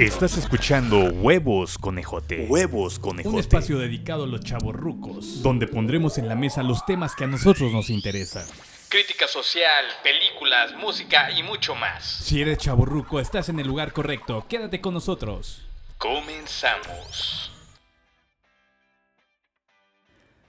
Estás escuchando Huevos Conejote. Huevos Conejote. Un espacio dedicado a los chavorrucos, donde pondremos en la mesa los temas que a nosotros nos interesan. Crítica social, películas, música y mucho más. Si eres chavorruco, estás en el lugar correcto. Quédate con nosotros. Comenzamos.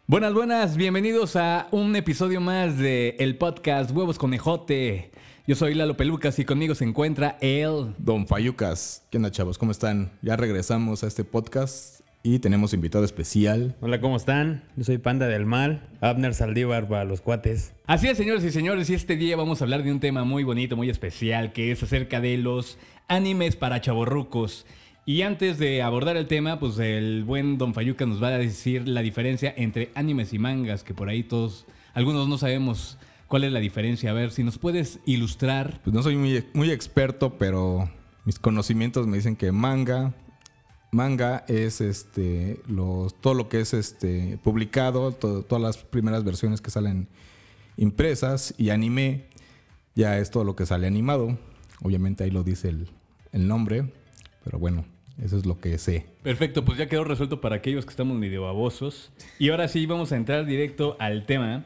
Buenas, buenas, bienvenidos a un episodio más de el podcast Huevos Conejote. Yo soy Lalo Pelucas y conmigo se encuentra el Don Fayucas. ¿Qué onda, chavos? ¿Cómo están? Ya regresamos a este podcast y tenemos invitado especial. Hola, ¿cómo están? Yo soy Panda del Mal, Abner Saldívar para los cuates. Así es, señores y señores, y este día vamos a hablar de un tema muy bonito, muy especial, que es acerca de los animes para chavorrucos. Y antes de abordar el tema, pues el buen Don Fayuca nos va a decir la diferencia entre animes y mangas, que por ahí todos, algunos no sabemos cuál es la diferencia. A ver, si nos puedes ilustrar. Pues no soy muy, muy experto, pero mis conocimientos me dicen que manga, manga es este los, todo lo que es este publicado, todo- todas las primeras versiones que salen impresas y anime ya es todo lo que sale animado. Obviamente ahí lo dice el, el nombre, pero bueno, eso es lo que sé. Perfecto, pues ya quedó resuelto para aquellos que estamos medio babosos. Y ahora sí vamos a entrar directo al tema,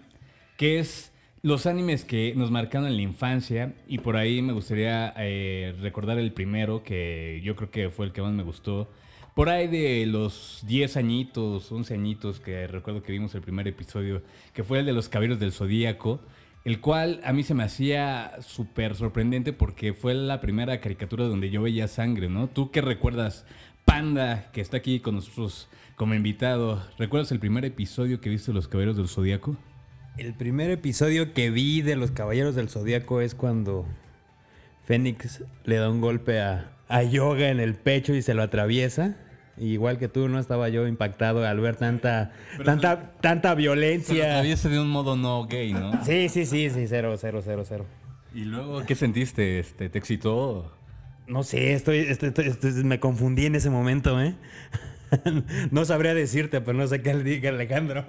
que es los animes que nos marcaron en la infancia. Y por ahí me gustaría eh, recordar el primero, que yo creo que fue el que más me gustó. Por ahí de los 10 añitos, 11 añitos, que recuerdo que vimos el primer episodio, que fue el de los Caballeros del Zodíaco, el cual a mí se me hacía súper sorprendente porque fue la primera caricatura donde yo veía sangre, ¿no? ¿Tú qué recuerdas? Panda, que está aquí con nosotros como invitado, ¿recuerdas el primer episodio que viste de los Caballeros del Zodíaco? El primer episodio que vi de los Caballeros del Zodíaco es cuando Fénix le da un golpe a, a Yoga en el pecho y se lo atraviesa. Y igual que tú, no estaba yo impactado al ver tanta, tanta, tanta Se lo violencia. atraviesa de un modo no gay, ¿no? Sí, sí, sí, sí, cero, cero, cero, cero. Y luego, ¿qué sentiste? Este, ¿Te excitó? No sé, estoy- estoy- me confundí en ese momento, ¿eh? no sabría decirte, pero no sé qué le diga Alejandro.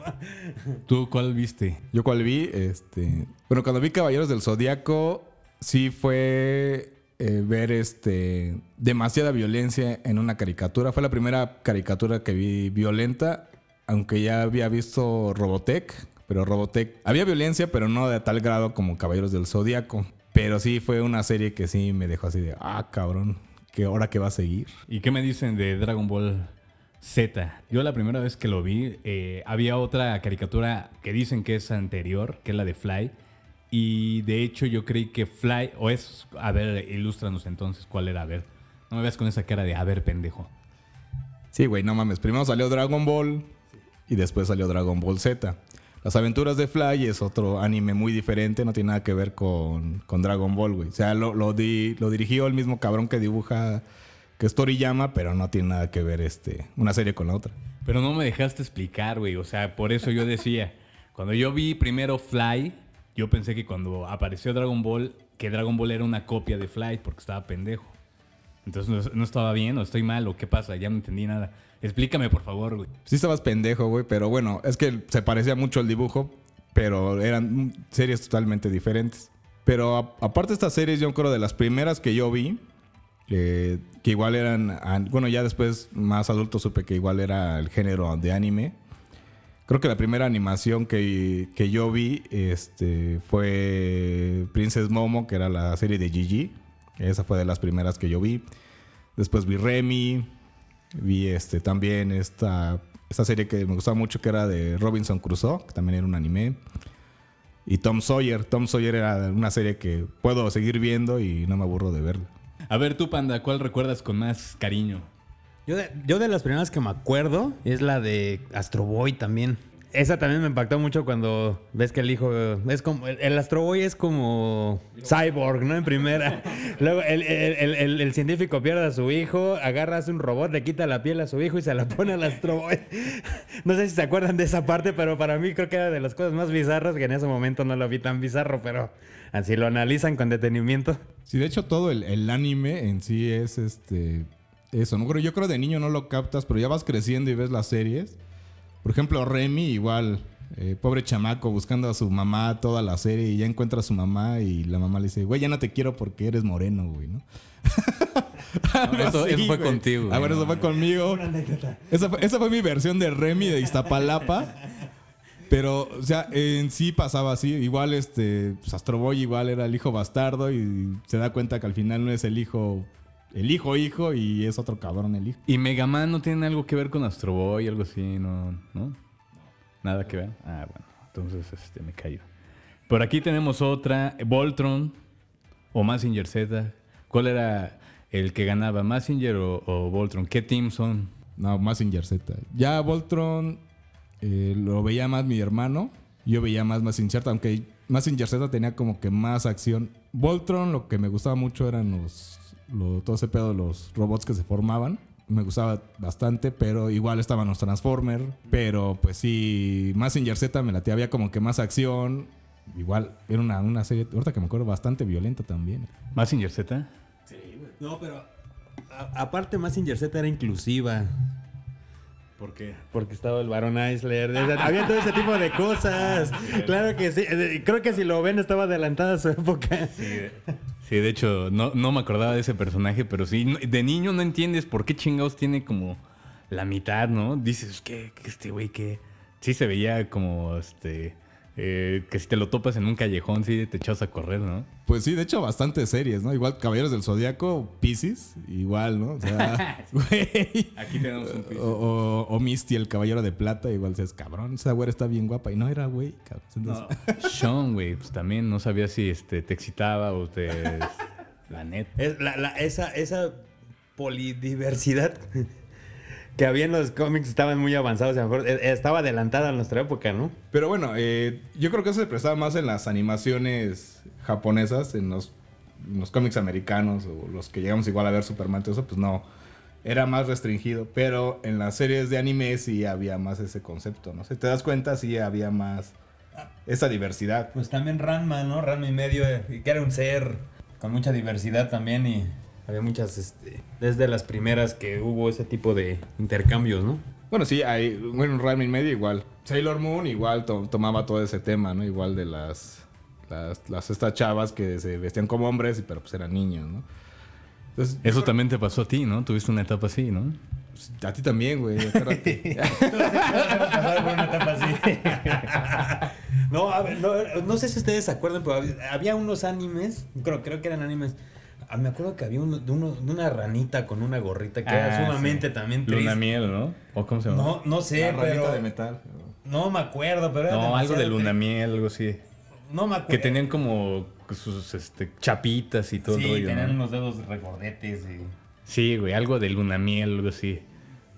¿Tú cuál viste? Yo cual vi, este. Bueno, cuando vi Caballeros del Zodíaco, sí fue eh, ver este demasiada violencia en una caricatura. Fue la primera caricatura que vi violenta, aunque ya había visto Robotech. Pero Robotech había violencia, pero no de tal grado como Caballeros del Zodíaco. Pero sí fue una serie que sí me dejó así de, ah, cabrón, ¿qué hora que va a seguir? ¿Y qué me dicen de Dragon Ball Z? Yo la primera vez que lo vi, eh, había otra caricatura que dicen que es anterior, que es la de Fly. Y de hecho yo creí que Fly, o es, a ver, ilústranos entonces cuál era, a ver. No me veas con esa cara de, a ver, pendejo. Sí, güey, no mames. Primero salió Dragon Ball y después salió Dragon Ball Z. Las aventuras de Fly es otro anime muy diferente, no tiene nada que ver con, con Dragon Ball, güey. O sea, lo, lo, di- lo dirigió el mismo cabrón que dibuja, que es Toriyama, pero no tiene nada que ver este, una serie con la otra. Pero no me dejaste explicar, güey. O sea, por eso yo decía, cuando yo vi primero Fly, yo pensé que cuando apareció Dragon Ball, que Dragon Ball era una copia de Fly porque estaba pendejo. Entonces no, no estaba bien o estoy mal o qué pasa, ya no entendí nada. Explícame, por favor, güey. Sí estabas pendejo, güey, pero bueno, es que se parecía mucho el dibujo, pero eran series totalmente diferentes. Pero a- aparte de estas series, yo creo de las primeras que yo vi, eh, que igual eran, an- bueno, ya después más adulto supe que igual era el género de anime. Creo que la primera animación que, que yo vi este, fue Princess Momo, que era la serie de Gigi. Esa fue de las primeras que yo vi. Después vi Remy, Vi este también esta, esta serie que me gustaba mucho que era de Robinson Crusoe, que también era un anime. Y Tom Sawyer. Tom Sawyer era una serie que puedo seguir viendo y no me aburro de verla. A ver, tú, Panda, ¿cuál recuerdas con más cariño? Yo de, las primeras que me acuerdo es la de Astro Boy también. Esa también me impactó mucho cuando ves que el hijo es como el, Astro Boy es como cyborg, ¿no? En primera. Luego el, el- científico pierde a su hijo, agarra hace un robot, le quita la piel a su hijo y se la pone al Astro Boy. No sé si se acuerdan de esa parte, pero para mí creo que era de las cosas más bizarras que en ese momento no lo vi tan bizarro, pero así lo analizan con detenimiento. Sí, de hecho todo el, el anime en sí es este eso. No creo, yo creo de niño no lo captas, pero ya vas creciendo y ves las series. Por ejemplo, Remy igual, eh, pobre chamaco buscando a su mamá toda la serie y ya encuentra a su mamá y la mamá le dice, güey, ya no te quiero porque eres moreno, güey, ¿no? Algo eso- eso fue güey. contigo, Ah, eso no, fue conmigo. Esa fue, esa fue mi versión de Remy de Iztapalapa. Pero, o sea, en sí pasaba así. Igual, este, pues, Astro Boy igual era el hijo bastardo y se da cuenta que al final no es el hijo, el hijo hijo y es otro cabrón el hijo. ¿Y Mega Man no tiene algo que ver con Astro Boy, algo así? ¿No? ¿No? Nada que ver. Ah, bueno. Entonces, este, me callo. Por aquí tenemos otra. Voltron o Massinger Z. ¿Cuál era el que ganaba? ¿Massinger o, o Voltron? ¿Qué team son? No, Massinger Z. Ya Voltron eh, lo veía más mi hermano. Yo veía más Massinger Z, aunque Massinger Z tenía como que más acción. Voltron lo que me gustaba mucho eran los, lo- todo ese pedo de los robots que se formaban. Me gustaba bastante, pero igual estaban los Transformers. Pero pues sí, Massinger Z me latía, había como que más acción. Igual era una, una serie, ahorita que me acuerdo, bastante violenta también. ¿Massinger Z? No, pero a- aparte Massinger Z era inclusiva. ¿Por qué? Porque estaba el varón Eisler. Había todo ese tipo de cosas. Claro que sí. Eh, Creo que si lo ven estaba adelantada a su época. Sí, de hecho, no, no me acordaba de ese personaje, pero sí, de niño no entiendes por qué chingados tiene como la mitad, ¿no? Dices, ¿qué? ¿Qué este güey qué? Sí se veía como, este, eh, que si te lo topas en un callejón, sí te echas a correr, ¿no? Pues sí, de hecho, bastantes series, ¿no? Igual Caballeros del Zodíaco, Pisces, igual, ¿no? O sea, güey. Aquí tenemos un O, o- o Misty, el caballero de plata, igual dices, cabrón, esa güera está bien guapa. Y no era güey, cabrón. Entonces, Sean, güey, pues también no sabía si este, te excitaba o te... La neta. Es la- la- esa, esa polidiversidad que había en los cómics estaban muy avanzados. a lo mejor, eh, Estaba adelantada a nuestra época, ¿no? Pero bueno, eh, yo creo que eso se prestaba más en las animaciones japonesas, en los, en los cómics americanos o los que llegamos igual a ver Superman, todo eso, pues no. Era más restringido. Pero en las series de anime sí había más ese concepto, ¿no? Si te das cuenta, sí había más esa diversidad. Pues también Ranma, ¿no? Ranma y medio, eh, que era un ser con mucha diversidad también y había muchas, este, desde las primeras que hubo ese tipo de intercambios, ¿no? Bueno, sí, hay, bueno, Ranma y medio igual. Sailor Moon igual to- tomaba todo ese tema, ¿no? Igual de las, las, las estas chavas que se vestían como hombres, pero pues eran niños, ¿no? Entonces, Eso también te pasó a ti, ¿no? Tuviste una etapa así, ¿no? pues, a ti también, güey. una etapa así. no, a ver, no, no sé si ustedes se acuerdan, pero había, había unos animes, creo, creo que eran animes. Ah, me acuerdo que había uno de, uno- de una ranita con una gorrita que era Ah, sumamente sí. también triste. Luna miel, ¿no? ¿O cómo se llama? No, no sé, La ranita pero. de metal. No me acuerdo, pero era No, algo de luna miel, algo así. No me acuerdo. Que tenían como sus este, chapitas y todo Sí, el rollo, tenían ¿no? unos dedos regordetes y. Sí, güey, algo de luna miel, algo así.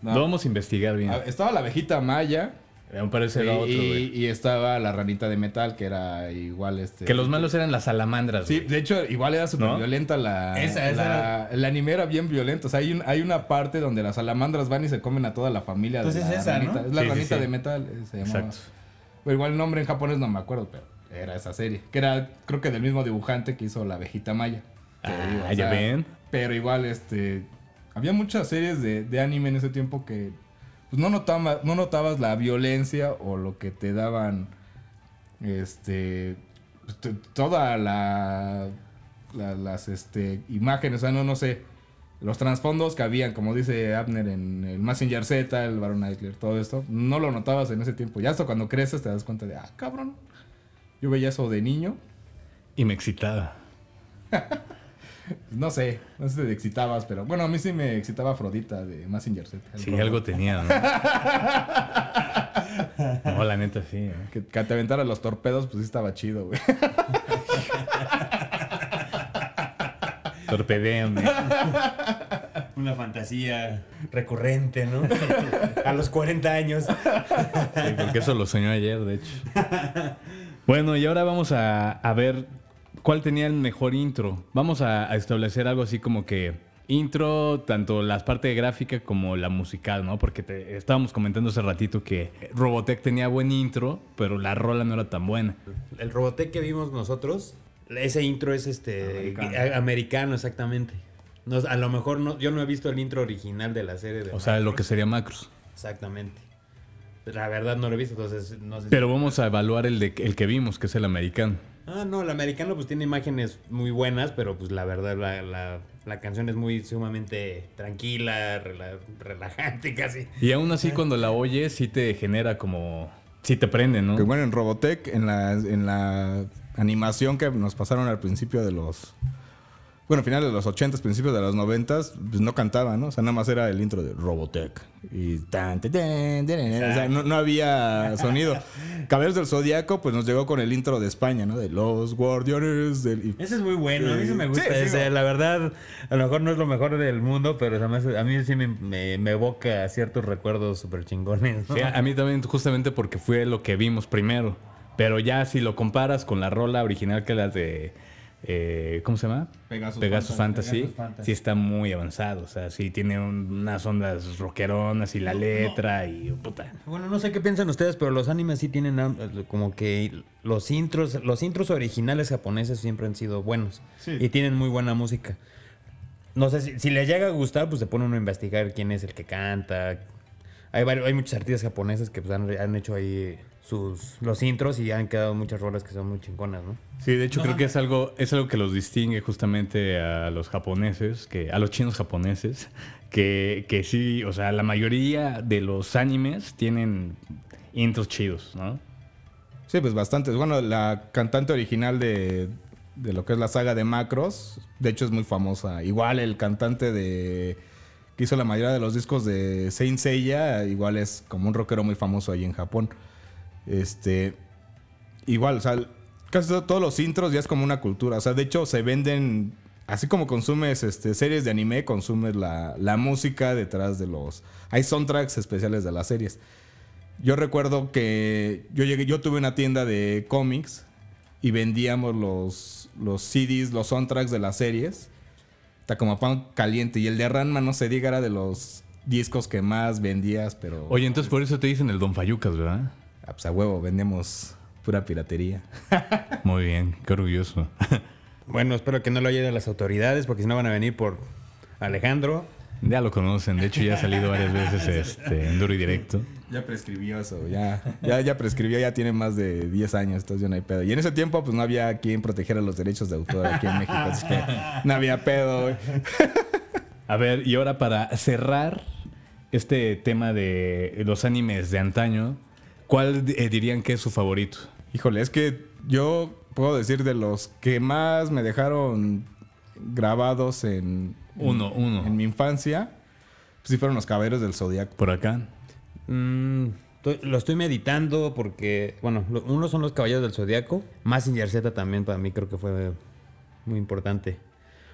No. Lo vamos a investigar bien. Ah, Estaba la abejita maya. Me parece y, era otro, y- güey. y estaba la ranita de metal, que era igual este. Que los malos eran las salamandras, Sí, de hecho, igual era súper ¿No? violenta la. Esa- esa la- El anime era bien violento. O sea, hay, un- hay una parte donde las salamandras van y se comen a toda la familia. Pues de es la esa, ¿no? ranita. Es la Sí, ranita sí. de metal. eh, Se llamaba. Exacto. Pero igual el nombre en japonés no me acuerdo, pero era esa serie. Que era, creo que del mismo dibujante que hizo la abejita maya. Ah, ya ven. Pero igual, este. Había muchas series de, de anime en ese tiempo que. Pues no, notaba, no notabas la violencia o lo que te daban. Este. pues, toda la. la- las este, imágenes, o sea, no, no sé. Los trasfondos que habían, como dice Abner en el Messenger Z, el Baron Eichler, todo esto, no lo notabas en ese tiempo. Ya hasta cuando creces te das cuenta de, ah, cabrón. Yo veía eso de niño. Y me excitaba. No sé, no sé si te excitabas, pero bueno, a mí sí me excitaba Afrodita de Messenger Z. Sí, robot. algo tenía, ¿no? no, la neta sí. ¿eh? Que, que te aventara los torpedos, pues sí estaba chido, güey. Torpedéame. Una fantasía recurrente, ¿no? a los 40 años. Sí, porque eso lo soñó ayer, de hecho. Bueno, y ahora vamos a, a ver cuál tenía el mejor intro. Vamos a, a establecer algo así como que intro, tanto la parte gráfica como la musical, ¿no? Porque te, estábamos comentando hace ratito que Robotech tenía buen intro, pero la rola no era tan buena. El Robotech que vimos nosotros, ese intro es este Americano. exactamente. A lo mejor no, yo no he visto el intro original de la serie. De O sea, lo Macross. que sería Macros. Exactamente. La verdad no lo he visto, entonces no sé. si- Pero vamos a evaluar el, de, el que vimos, que es el americano. Ah, no, el americano pues tiene imágenes muy buenas, pero pues la verdad la, la- La canción es muy sumamente tranquila, rela- relajante casi. Y aún así cuando la oyes sí te genera como... Sí te prende, ¿no? Que bueno, en Robotech, en la, en la animación que nos pasaron al principio de los. Bueno, finales de los 80, principios de los 90, pues no cantaba, ¿no? O sea, nada más era el intro de Robotech. Y tan, tan, tan, tan, tan, O sea, no, no había sonido. Caballeros del Zodíaco, pues nos llegó con el intro de España, ¿no? De los Guardianes del. Ese es muy bueno, a mí sí me gusta Sí, sí, ese. no. La verdad, a lo mejor no es lo mejor del mundo, pero además a mí sí me, me, me evoca ciertos recuerdos súper chingones. ¿no? Sí, a mí también justamente porque fue lo que vimos primero. Pero ya si lo comparas con la rola original que las de... eh, ¿Cómo se llama? Pegasus Fantasy. Pegasus Fantasy. Sí está muy avanzado. O sea, sí tiene un- unas ondas rockeronas y la letra y puta. Bueno, no sé qué piensan ustedes, pero los animes sí tienen como que los intros, los intros originales japoneses siempre han sido buenos y tienen muy buena música. No sé si, si les llega a gustar, pues se pone uno a investigar quién es el que canta. Hay, vari- hay muchos artistas japoneses que pues, han, han hecho ahí sus los intros y han quedado muchas rolas que son muy chingonas, ¿no? Sí, de hecho creo que es algo, es algo que los distingue justamente a los japoneses, que, a los chinos japoneses, que, que sí, o sea, la mayoría de los animes tienen intros chidos, ¿no? Sí, pues bastantes. Bueno, la cantante original de, de lo que es la saga de Macros, de hecho es muy famosa. Igual el cantante de que hizo la mayoría de los discos de Saint Seiya, igual es como un rockero muy famoso ahí en Japón. Este, igual, o sea, casi to- todos los intros ya es como una cultura. O sea, de hecho se venden, así como consumes este, series de anime, consumes la, la música detrás de los... Hay soundtracks especiales de las series. Yo recuerdo que yo llegué, yo tuve una tienda de cómics y vendíamos los, los CDs, los soundtracks de las series. Está como pan caliente. Y el de Ranma, no se diga, era de los discos que más vendías, pero. Oye, entonces por eso te dicen el Don Fayucas, ¿verdad? Ah, pues a huevo, vendemos pura piratería. Muy bien, qué orgulloso. Bueno, espero que no lo oyen las autoridades porque si no van a venir por Alejandro. ya lo conocen, de hecho ya ha salido varias veces este, en duro y directo. Ya prescribió eso, ya, ya, ya prescribió, ya tiene más de 10 años, entonces ya no hay pedo. Y en ese tiempo, pues no había quien protegiera los derechos de autor aquí en México, así que no había pedo, güey. A ver, y ahora para cerrar este tema de los animes de antaño, ¿cuál eh, dirían que es su favorito? Híjole, es que yo puedo decir de los que más me dejaron grabados en, Uno, uno. en mi infancia, pues sí fueron los caballeros del Zodiaco. Por acá. Mm, lo estoy meditando porque, bueno, uno son los Caballeros del Zodiaco. Mazinger Z también para mí creo que fue muy importante.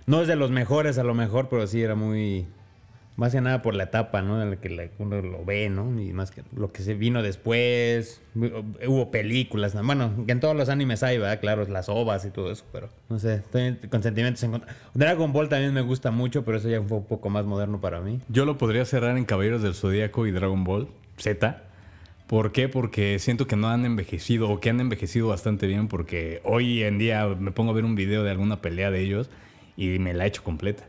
No es de los mejores a lo mejor, pero sí era muy... Más que nada por la etapa, ¿no? En la que uno lo ve, ¿no? Y más que lo que se vino después. Hubo películas. ¿no? Bueno, que en todos los animes hay, ¿verdad? Claro, las ovas y todo eso, pero no sé. Estoy con sentimientos en contra. Dragon Ball también me gusta mucho, pero eso ya fue un poco más moderno para mí. Yo lo podría cerrar en Caballeros del Zodíaco y Dragon Ball Z. ¿Por qué? Porque siento que no han envejecido o que han envejecido bastante bien porque hoy en día me pongo a ver un video de alguna pelea de ellos y me la he hecho completa.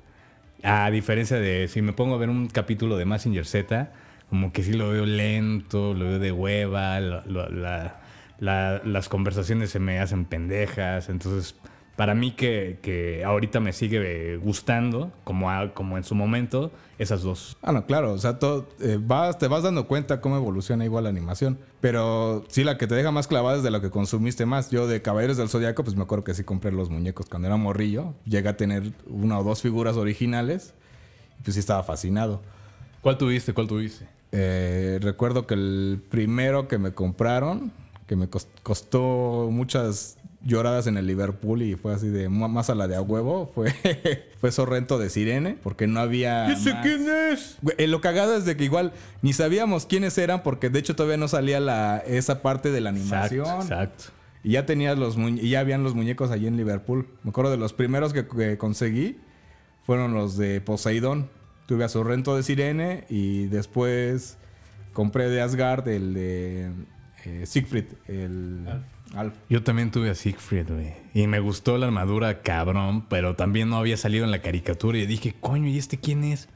A diferencia de si me pongo a ver un capítulo de Massinger Z, como que sí lo veo lento, lo veo de hueva, las conversaciones se me hacen pendejas. Entonces, para mí que, que ahorita me sigue gustando, como, a- como en su momento, esas dos. Ah, no, claro, o sea, todo, eh, vas, te vas dando cuenta cómo evoluciona igual la animación. Pero sí, la que te deja más clavada es de lo que consumiste más. Yo de Caballeros del Zodiaco, pues me acuerdo que sí compré los muñecos cuando era morrillo. Llegué a tener una o dos figuras originales. Y pues sí estaba fascinado. ¿Cuál tuviste? ¿Cuál tuviste? Eh, recuerdo que el primero que me compraron, que me cos- costó muchas lloradas en el Liverpool y fue así de más a la de a huevo, fue, fue Sorrento de Sirene, porque no había... más. es! Eh, lo cagado es de que igual ni sabíamos quiénes eran porque de hecho todavía no salía la, esa parte de la animación. Exacto, exacto. Y ya tenías los y ya habían los muñecos allí en Liverpool. Me acuerdo de los primeros que, que conseguí fueron los de Poseidón. Tuve a Sorrento de Sirene y después compré de Asgard el de eh, Siegfried, el Alf. Yo también tuve a Siegfried, güey. Y me gustó la armadura cabrón, pero también no había salido en la caricatura. Y dije, coño, ¿y este quién es?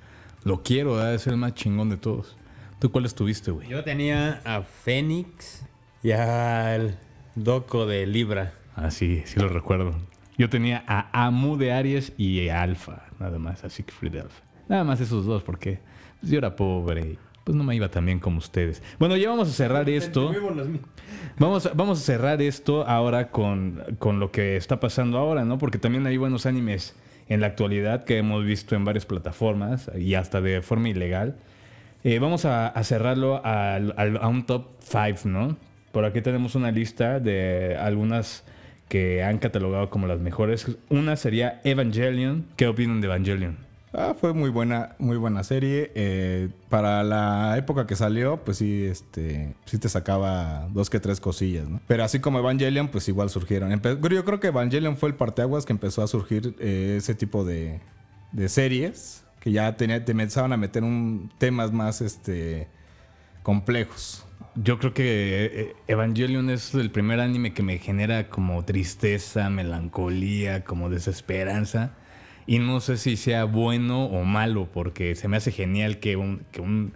Lo quiero, es el más chingón de todos. ¿Tú cuáles tuviste, güey? Yo tenía a Fénix y al Doco de Libra. Ah, sí, sí lo recuerdo. Yo tenía a Amu de Aries y a Alfa. nada más a Siegfried Elf. Nada más esos dos, porque pues, yo era pobre pues no me iba tan bien como ustedes. Bueno, ya vamos a cerrar esto. Vamos, a- vamos a cerrar esto ahora con, con lo que está pasando ahora, ¿no? Porque también hay buenos animes en la actualidad que hemos visto en varias plataformas y hasta de forma ilegal. Eh, vamos a, a cerrarlo al- a un top 5, ¿no? Por aquí tenemos una lista de algunas que han catalogado como las mejores. Una sería Evangelion. ¿Qué opinan de Evangelion? Ah, fue muy buena, muy buena serie. Eh, para la época que salió, pues sí, este, sí te sacaba dos que tres cosillas, ¿no? Pero así como Evangelion, pues igual surgieron. Yo creo que Evangelion fue el parteaguas que empezó a surgir eh, ese tipo de, de series que ya tenía, te empezaban a meter un, temas más, este, complejos. Yo creo que eh, Evangelion es el primer anime que me genera como tristeza, melancolía, como desesperanza. Y no sé si sea bueno o malo, porque se me hace genial que, un, que, un,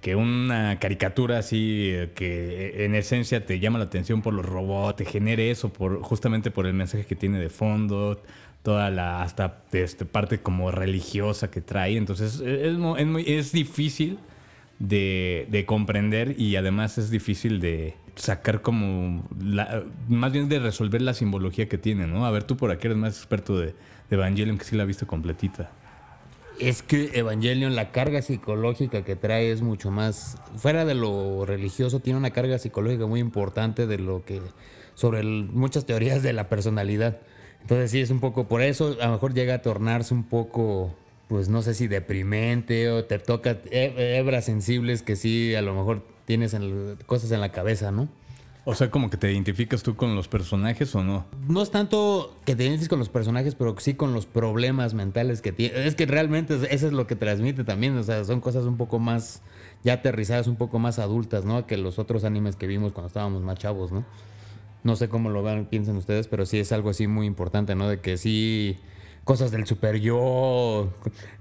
que una caricatura así, eh, que en esencia te llama la atención por los robots, te genere eso, por, justamente por el mensaje que tiene de fondo, toda la hasta este, parte como religiosa que trae. Entonces es, es mu- es muy- difícil de, de comprender y además es difícil de sacar como, más bien de resolver la simbología que tiene, ¿no? A ver, tú por aquí eres más experto de Evangelion que sí la ha visto completita. Es que Evangelion, la carga psicológica que trae es mucho más. Fuera de lo religioso, tiene una carga psicológica muy importante de lo que. sobre muchas teorías de la personalidad. Entonces, sí, es un poco. Por eso, a lo mejor llega a tornarse un poco. Pues no sé si deprimente o te toca he- hebras sensibles que sí, a lo mejor tienes en- cosas en la cabeza, ¿no? O sea, como que te identificas tú con los personajes o no. No es tanto que te identifiques con los personajes, pero sí con los problemas mentales que tiene. Es que realmente es- eso es lo que transmite también. O sea, son cosas un poco más ya aterrizadas, un poco más adultas, ¿no? Que los otros animes que vimos cuando estábamos más chavos, ¿no? No sé cómo lo vean, piensen ustedes, pero sí es algo así muy importante, ¿no? De que sí cosas del super yo,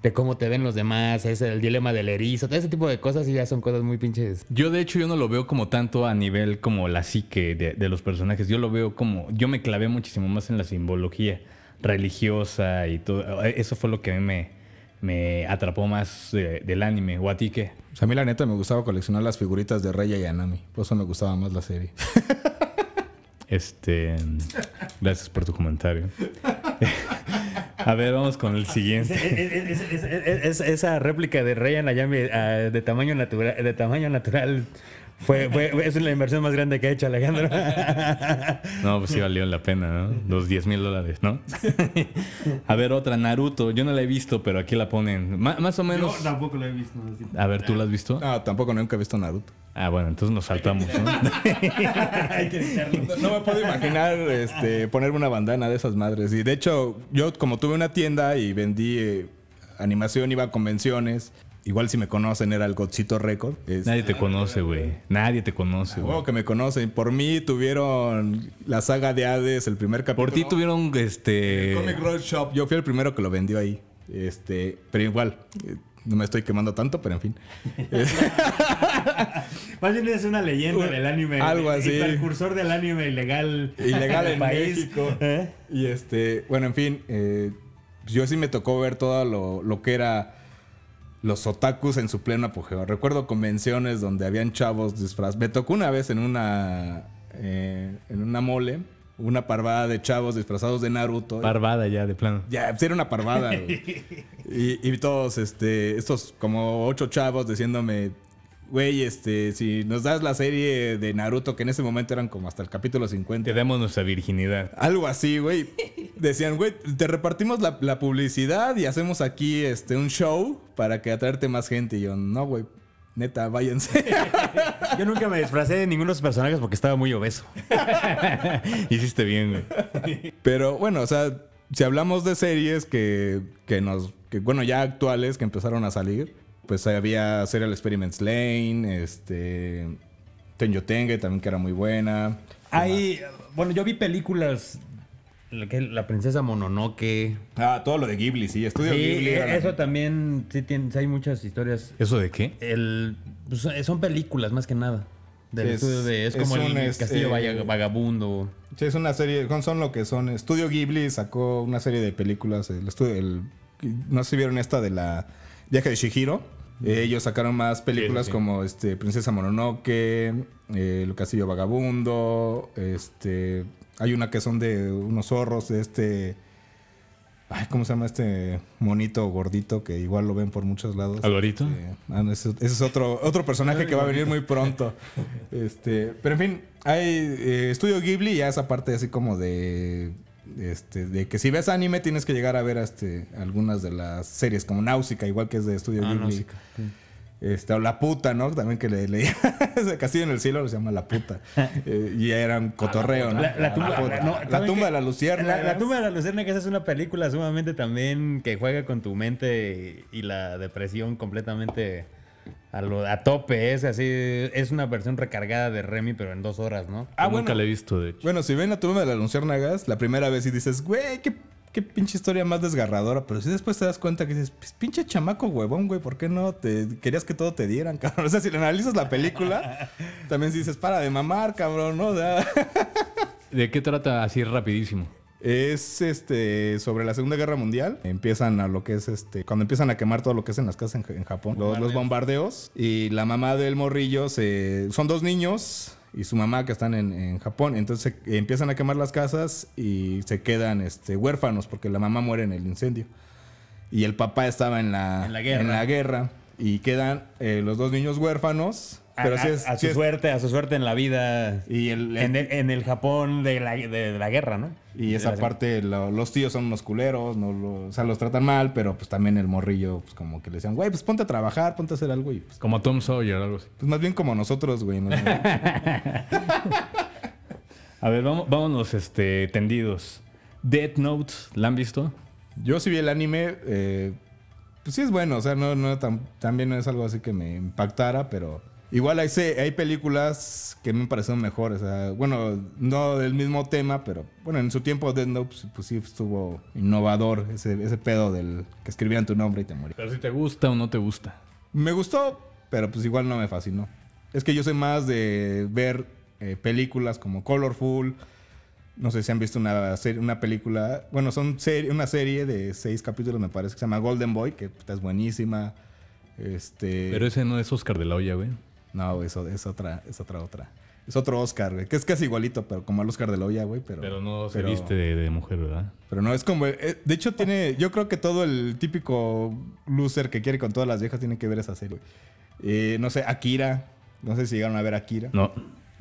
de cómo te ven los demás, es el dilema del erizo, todo ese tipo de cosas y ya son cosas muy pinches. Yo de hecho yo no lo veo como tanto a nivel como la psique de, de los personajes. Yo lo veo como, yo me clavé muchísimo más en la simbología religiosa y todo. Eso fue lo que a mí me, me atrapó más del anime. ¿O a ti qué? O sea, a mí la neta me gustaba coleccionar las figuritas de Rey y Anami. Por eso me gustaba más la serie. Este, gracias por tu comentario. A ver, vamos con el siguiente. Es- es- es- es- esa réplica de Ryan Ayami ah, de tamaño natural, de tamaño natural fue, fue- es la inversión más grande que ha hecho Alejandro. No, pues sí valió la pena, ¿no? Los 10 mil dólares, ¿no? a ver, otra, Naruto. Yo no la he visto, pero aquí la ponen. Ma- más o menos. tampoco lo he visto. A ver, ¿tú la has visto? No, tampoco nunca he visto Naruto. Ah, bueno, entonces nos saltamos, ¿no? Hay que. No, no me puedo imaginar este, ponerme una bandana de esas madres. Y de hecho, yo como tuve una tienda y vendí eh, animación, iba a convenciones. Igual si me conocen era el Godzito Record. Es, Nadie te conoce, güey. Nadie te conoce, güey. Huevo que me conocen. Por mí tuvieron la saga de Hades, el primer capítulo. Por ti tuvieron este. Comic Road Shop. Yo fui el primero que lo vendió ahí. Este, pero igual, eh, no me estoy quemando tanto, pero en fin. Más bien es una leyenda del anime. Algo el- así. El precursor del anime ilegal. Ilegal del en país. México. ¿Eh? Y este, bueno, en fin, eh, yo sí me tocó ver todo lo, lo que era los otakus en su pleno apogeo. Recuerdo convenciones donde habían chavos disfrazados. Me tocó una vez en una, eh, en una mole, una parvada de chavos disfrazados de Naruto. Parvada ya, de plano. Ya, era una parvada. y, y todos, este, estos como ocho chavos diciéndome, güey, este, si nos das la serie de Naruto, que en ese momento eran como hasta el capítulo 50. Te damos nuestra virginidad. Algo así, güey. Decían, güey, te repartimos la, la publicidad y hacemos aquí este, un show para que atraerte más gente. Y yo, no, güey, neta, váyanse. Yo nunca me disfracé de ninguno de esos personajes porque estaba muy obeso. Hiciste bien, güey. Pero bueno, o sea, si hablamos de series que, que nos, que bueno, ya actuales que empezaron a salir, pues había Serial Experiments Lane, este, Tenyo Tenge también que era muy buena. Hay, bueno, yo vi películas, la, que- la princesa Mononoke. Ah, todo lo de Ghibli, sí, Estudio Sí, Ghibli. la- eso también, sí, tiene, hay muchas historias. ¿Eso de qué? El, pues, son películas más que nada. Del Sí, estudio de, es, es como un, el este, Castillo Vaya- Vagabundo. Sí, es una serie, son- lo que son. Estudio Ghibli sacó una serie de películas, el estudio, el no sé si vieron esta de la viaje de Shihiro. Eh, ellos sacaron más películas sí, sí. como este Princesa Mononoke, eh, El Castillo Vagabundo, este hay una que son de unos zorros de este ay, ¿cómo se llama este monito gordito que igual lo ven por muchos lados? ¿Alvarito? Este, ah, no, ese, ese es otro otro personaje que va a venir muy pronto. Este, pero en fin, hay eh, Estudio Ghibli ya esa parte así como de este, de que si ves anime tienes que llegar a ver este, algunas de las series como Náusica, igual que es de Estudio Ah, Ghibli. Náusica, Este, o La Puta, ¿no? También que le leía. Castillo en el cielo se llama La Puta. Eh, y era un cotorreo, ¿no? La, la tumba, La no, La ¿saben tumba de la Lucierna. La, la tumba de la Lucerna, que esa es una película sumamente también que juega con tu mente y, y la depresión completamente a, lo- a tope. Es así, es una versión recargada de Remy, pero en dos horas, ¿no? Ah, Nunca la he visto, de hecho. Bueno, si ven la tumba de las luciérnagas, la primera vez y dices, güey, qué, qué pinche historia más desgarradora. Pero si después te das cuenta que dices, pues, pinche chamaco huevón, güey, ¿por qué no te querías que todo te dieran, cabrón? O sea, si le analizas la película, también dices, para de mamar, cabrón, ¿no? O sea, ¿De qué trata así rapidísimo? Es este sobre la Segunda Guerra Mundial. Empiezan a lo que es este. Cuando empiezan a quemar todo lo que es en las casas en, en Japón. Los, los bombardeos. Y la mamá del morrillo se. Son dos niños. Y su mamá que están en, en Japón. Entonces empiezan a quemar las casas y se quedan este, huérfanos porque la mamá muere en el incendio. Y el papá estaba en la, En la guerra. en la guerra. Y quedan eh, los dos niños huérfanos. Pero a, sí es. a- a sí su es- suerte, a su suerte en la vida. Y el, En el, en el Japón de la, de, de la guerra, ¿no? Y esa parte, lo- los tíos son unos culeros, no lo- o sea, los tratan mal, pero pues también el morrillo, pues como que le decían, güey, pues ponte a trabajar, ponte a hacer algo y pues, Como Tom Sawyer, algo así. pues más bien como nosotros, güey. ¿no? A ver, vamos, vámonos este, tendidos. Death Note, ¿la han visto? Yo sí vi el anime, eh, pues sí es bueno, o sea, no, no tan- también no es algo así que me impactara, pero igual hay, hay películas que me parecieron mejores, o sea, bueno, no del mismo tema, pero bueno, en su tiempo Death Note pues, pues sí estuvo innovador, ese, ese pedo del que escribían tu nombre y te morías. Pero si te gusta o no te gusta. Me gustó, pero pues igual no me fascinó. Es que yo soy más de ver eh, películas como Colorful. No sé si han visto una, serie- una película. Bueno, son serie, una serie de seis capítulos, me parece, que se llama Golden Boy, que puta, es buenísima. Este. Pero ese no es Oscar de la Hoya, güey. No, eso es otra, es otra, otra. Es otro Oscar, güey. Que es casi igualito, pero como al Oscar de la olla, güey. Pero, Pero no se pero- viste de, de mujer, ¿verdad? Pero no, es como. eh, de hecho, tiene. Yo creo que todo el típico loser que quiere con todas las viejas tiene que ver esa serie. Eh, no sé, Akira. No sé si llegaron a ver Akira. No.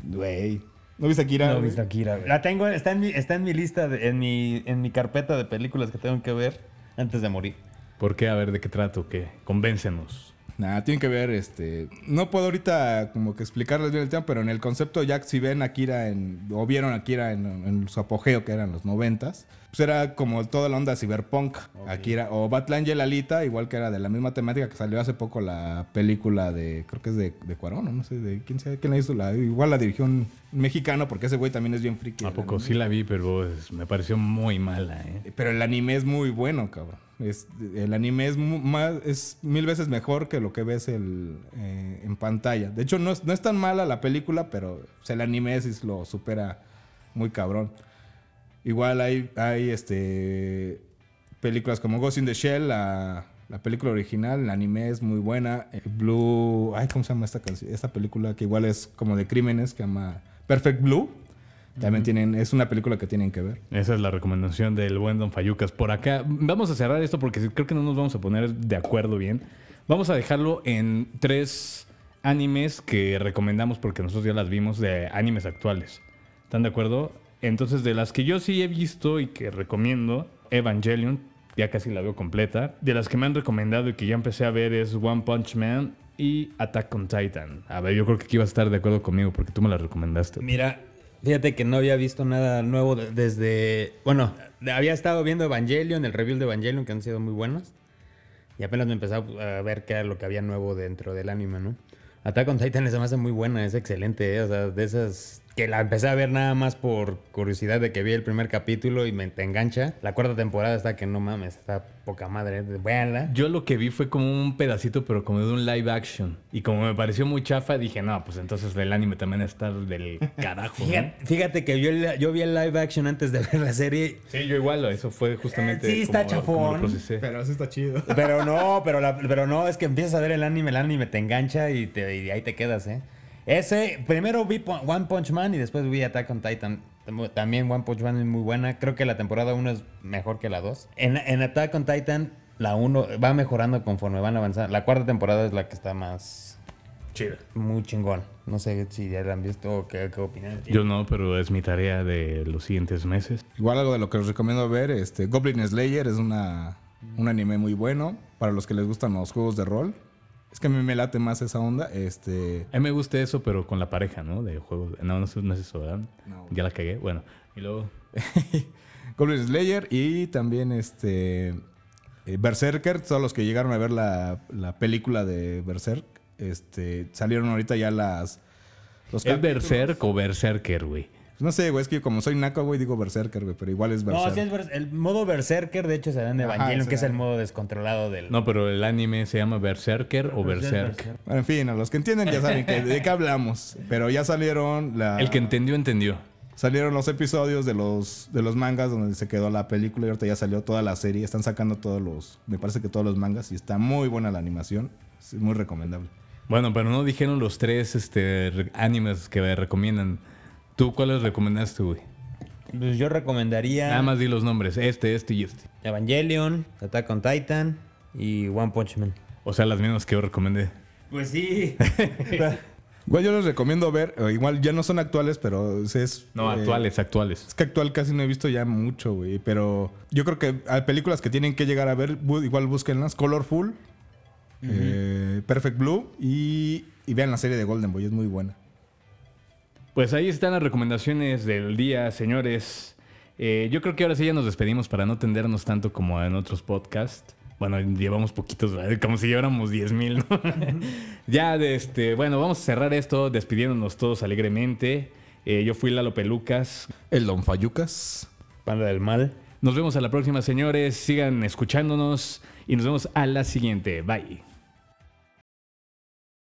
Güey. ¿No viste Akira? No he güey? visto Akira, güey. La tengo, está en mi, está en mi lista, de- en, mi, en mi carpeta de películas que tengo que ver antes de morir. ¿Por qué? A ver, ¿de qué trato? ¿Qué? Convéncenos. Nada, tienen que ver, este... No puedo ahorita como que explicarles bien el tema, pero en el concepto ya si ven Akira en... O vieron Akira en, en su apogeo, que eran los noventas, pues era como toda la onda cyberpunk. Akira, o el Alita, igual que era de la misma temática que salió hace poco la película de... Creo que es de, de Cuarón, o no sé, de quién sabe quién la hizo. La, igual la dirigió un mexicano, porque ese güey también es bien friki. ¿A poco anime. sí la vi, pero es- me pareció muy mala, ¿eh? Pero el anime es muy bueno, cabrón. Es, el anime es, más, es mil veces mejor que lo que ves el, eh, en pantalla. De hecho, no es, no es tan mala la película, pero o sea, el anime sí lo supera muy cabrón. Igual hay, hay este, películas como Ghost in the Shell, la, la película original, el anime es muy buena. Eh, Blue, ay, ¿cómo se llama esta canción? Esta película que igual es como de crímenes, que llama Perfect Blue. También tienen, es una película que tienen que ver. Esa es la recomendación del buen Don Fayucas. Por acá, vamos a cerrar esto porque creo que no nos vamos a poner de acuerdo bien. Vamos a dejarlo en tres animes que recomendamos porque nosotros ya las vimos de animes actuales. ¿Están de acuerdo? Entonces, de las que yo sí he visto y que recomiendo, Evangelion, ya casi la veo completa. De las que me han recomendado y que ya empecé a ver es One Punch Man y Attack on Titan. A ver, yo creo que aquí vas a estar de acuerdo conmigo porque tú me las recomendaste. Mira, fíjate que no había visto nada nuevo de- desde... Bueno, había estado viendo Evangelion, el review de Evangelion, que han sido muy buenos. Y apenas me empezaba a ver qué era lo que había nuevo dentro del anime, ¿no? Attack on Titan se me hace muy buena, es excelente, ¿eh? O sea, de esas que la empecé a ver nada más por curiosidad de que vi el primer capítulo y me te engancha. La cuarta temporada está que no mames, está poca madre. Véanla. Yo lo que vi fue como un pedacito, pero como de un live action. Y como me pareció muy chafa, dije, no, pues entonces el anime también está del carajo. ¿no? Fíjate, fíjate que yo, yo vi el live action antes de ver la serie. Sí, yo igual, eso fue justamente. Eh, sí, está como- como lo chafón. Pero eso está chido. Pero no, pero, la- pero no, es que empiezas a ver el anime, el anime te engancha y, te, y ahí te quedas, ¿eh? Ese, primero vi One Punch Man y después vi Attack on Titan. También One Punch Man es muy buena. Creo que la temporada 1 es mejor que la 2. En, en Attack on Titan, la 1 va mejorando conforme van avanzando. La cuarta temporada es la que está más Chido. muy chingón. No sé si ya la han visto o qué, qué opinan. Yo no, pero es mi tarea de los siguientes meses. Igual algo de lo que os recomiendo ver, este Goblin Slayer es una, un anime muy bueno para los que les gustan los juegos de rol. Es que a mí me late más esa onda. Este, A mí me gusta eso, pero con la pareja, ¿no? De juegos. No, no, no es eso, ¿verdad? No. Ya la cagué. Bueno, y luego. Goblin Slayer y también este eh, Berserker, todos los que llegaron a ver la, la película de Berserk, este, salieron ahorita ya las los ¿Es. Berserk o Berserker, güey? No sé, güey, es que como soy naco, güey, digo Berserker, güey, pero igual es Berserk. No, sí es bers- el modo Berserker, de hecho, se da en Ajá, Evangelion, que es el modo descontrolado del. No, pero el anime se llama Berserker o Berserk. Bueno, en fin, a los que entienden ya saben que, de qué hablamos, pero ya salieron la El que entendió, entendió. salieron los episodios de los de los mangas donde se quedó la película y ahorita ya salió toda la serie, están sacando todos los me parece que todos los mangas y está muy buena la animación, es muy recomendable. Bueno, pero no dijeron los tres este, animes que me recomiendan. ¿Tú cuáles recomendaste, güey? Pues yo recomendaría Nada más di los nombres. Este, este y este. Evangelion, Attack on Titan y One Punch Man. O sea, las mismas que yo recomendé. Pues sí. Igual yo les recomiendo ver, eh, igual ya no son actuales, pero es... No, eh, actuales, actuales. Es que actual casi no he visto ya mucho, güey. Pero yo creo que hay películas que tienen que llegar a ver, igual búsquenlas. Colorful, eh, Perfect Blue y, y vean la serie de Golden Boy, es muy buena. Pues ahí están las recomendaciones del día, señores. Eh, yo creo que ahora sí ya nos despedimos para no tendernos tanto como en otros podcasts. Bueno, llevamos poquitos, ¿verdad? como si lleváramos 10 mil, ¿no? ya, de este, bueno, vamos a cerrar esto despidiéndonos todos alegremente. Eh, yo fui Lalo Pelucas. El Don Fayucas. Panda del mal. Nos vemos a la próxima, señores. Sigan escuchándonos y nos vemos a la siguiente. Bye.